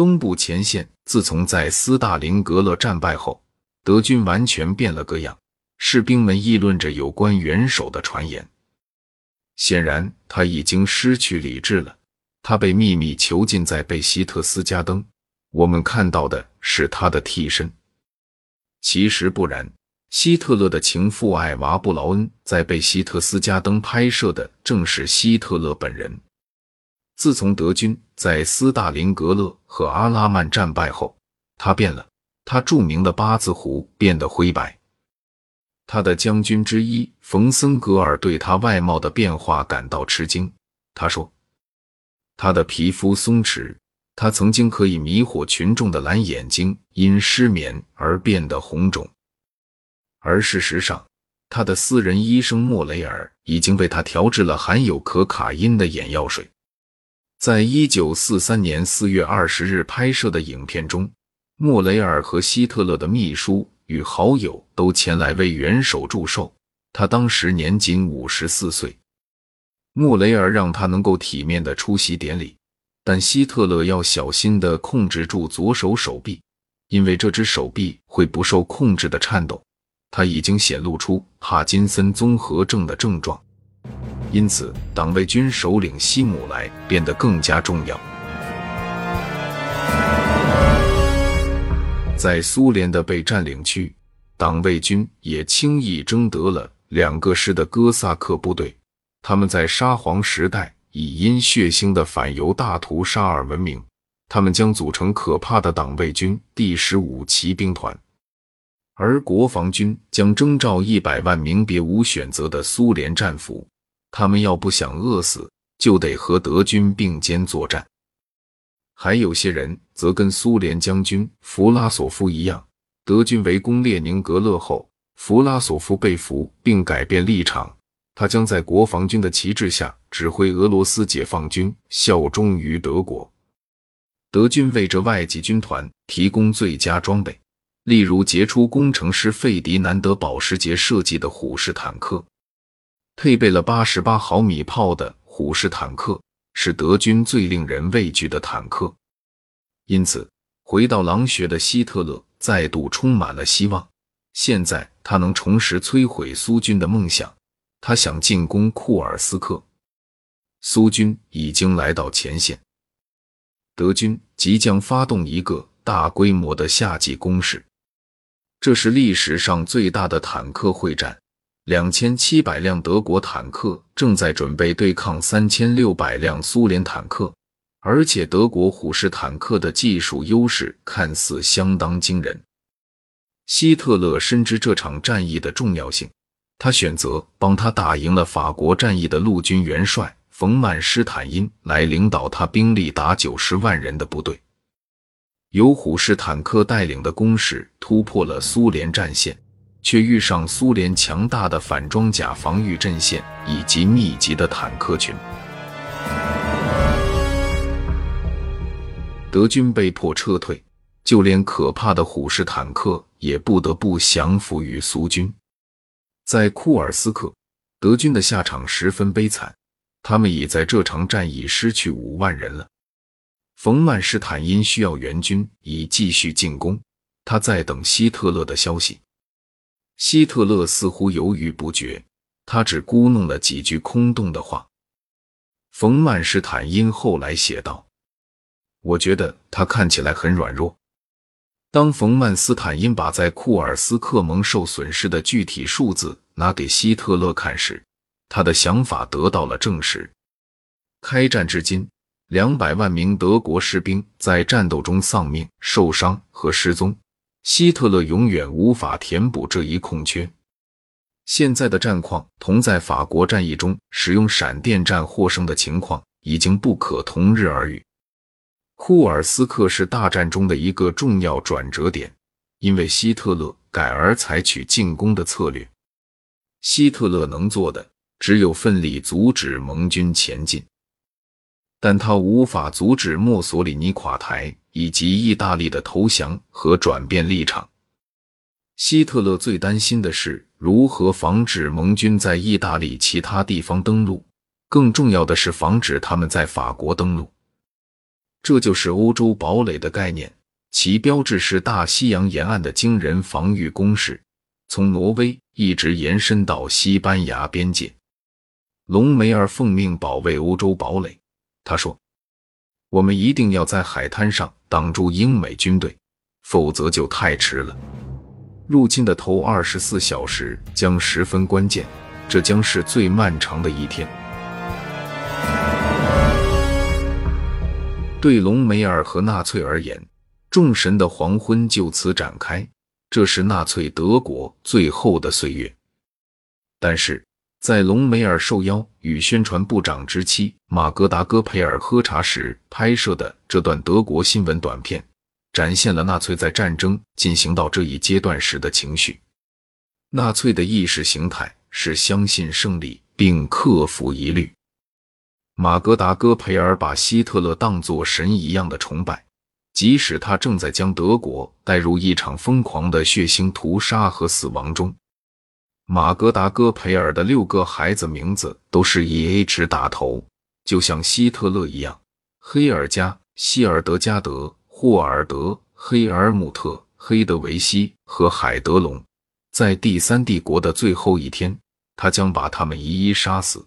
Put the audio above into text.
东部前线自从在斯大林格勒战败后，德军完全变了个样。士兵们议论着有关元首的传言。显然，他已经失去理智了。他被秘密囚禁在贝希特斯加登。我们看到的是他的替身。其实不然，希特勒的情妇艾娃·布劳恩在贝希特斯加登拍摄的正是希特勒本人。自从德军在斯大林格勒和阿拉曼战败后，他变了。他著名的八字胡变得灰白。他的将军之一冯森格尔对他外貌的变化感到吃惊。他说：“他的皮肤松弛，他曾经可以迷惑群众的蓝眼睛因失眠而变得红肿。而事实上，他的私人医生莫雷尔已经为他调制了含有可卡因的眼药水。在一九四三年四月二十日拍摄的影片中，莫雷尔和希特勒的秘书。”与好友都前来为元首祝寿，他当时年仅五十四岁。穆雷尔让他能够体面的出席典礼，但希特勒要小心的控制住左手手臂，因为这只手臂会不受控制的颤抖。他已经显露出帕金森综合症的症状，因此党卫军首领希姆莱变得更加重要。在苏联的被占领区，党卫军也轻易征得了两个师的哥萨克部队。他们在沙皇时代以因血腥的反犹大屠杀而闻名。他们将组成可怕的党卫军第十五骑兵团，而国防军将征召一百万名别无选择的苏联战俘。他们要不想饿死，就得和德军并肩作战。还有些人则跟苏联将军弗拉索夫一样，德军围攻列宁格勒后，弗拉索夫被俘并改变立场，他将在国防军的旗帜下指挥俄罗斯解放军效忠于德国。德军为这外籍军团提供最佳装备，例如杰出工程师费迪南德·保时捷设计的虎式坦克，配备了八十八毫米炮的虎式坦克。是德军最令人畏惧的坦克，因此回到狼穴的希特勒再度充满了希望。现在他能重拾摧毁苏军的梦想，他想进攻库尔斯克。苏军已经来到前线，德军即将发动一个大规模的夏季攻势，这是历史上最大的坦克会战。两千七百辆德国坦克正在准备对抗三千六百辆苏联坦克，而且德国虎式坦克的技术优势看似相当惊人。希特勒深知这场战役的重要性，他选择帮他打赢了法国战役的陆军元帅冯曼施坦因来领导他兵力达九十万人的部队。由虎式坦克带领的攻势突破了苏联战线。却遇上苏联强大的反装甲防御阵线以及密集的坦克群，德军被迫撤退，就连可怕的虎式坦克也不得不降服于苏军。在库尔斯克，德军的下场十分悲惨，他们已在这场战役失去五万人了。冯曼施坦因需要援军以继续进攻，他在等希特勒的消息。希特勒似乎犹豫不决，他只咕哝了几句空洞的话。冯曼施坦因后来写道：“我觉得他看起来很软弱。”当冯曼斯坦因把在库尔斯克蒙受损失的具体数字拿给希特勒看时，他的想法得到了证实。开战至今，两百万名德国士兵在战斗中丧命、受伤和失踪。希特勒永远无法填补这一空缺。现在的战况同在法国战役中使用闪电战获胜的情况已经不可同日而语。库尔斯克是大战中的一个重要转折点，因为希特勒改而采取进攻的策略。希特勒能做的只有奋力阻止盟军前进，但他无法阻止墨索里尼垮台。以及意大利的投降和转变立场。希特勒最担心的是如何防止盟军在意大利其他地方登陆，更重要的是防止他们在法国登陆。这就是欧洲堡垒的概念，其标志是大西洋沿岸的惊人防御工事，从挪威一直延伸到西班牙边界。隆美尔奉命保卫欧洲堡垒，他说：“我们一定要在海滩上挡住英美军队，否则就太迟了。入侵的头二十四小时将十分关键，这将是最漫长的一天。”对隆美尔和纳粹而言，众神的黄昏就此展开，这是纳粹德国最后的岁月。但是在隆美尔受邀与宣传部长之妻马格达·戈培尔喝茶时拍摄的这段德国新闻短片，展现了纳粹在战争进行到这一阶段时的情绪。纳粹的意识形态是相信胜利并克服疑虑。马格达·戈培尔把希特勒当作神一样的崇拜，即使他正在将德国带入一场疯狂的血腥屠杀和死亡中。马格达·戈培尔的六个孩子名字都是以 H 打头，就像希特勒一样：黑尔加、希尔德加德、霍尔德、黑尔姆特、黑德维希和海德隆。在第三帝国的最后一天，他将把他们一一杀死。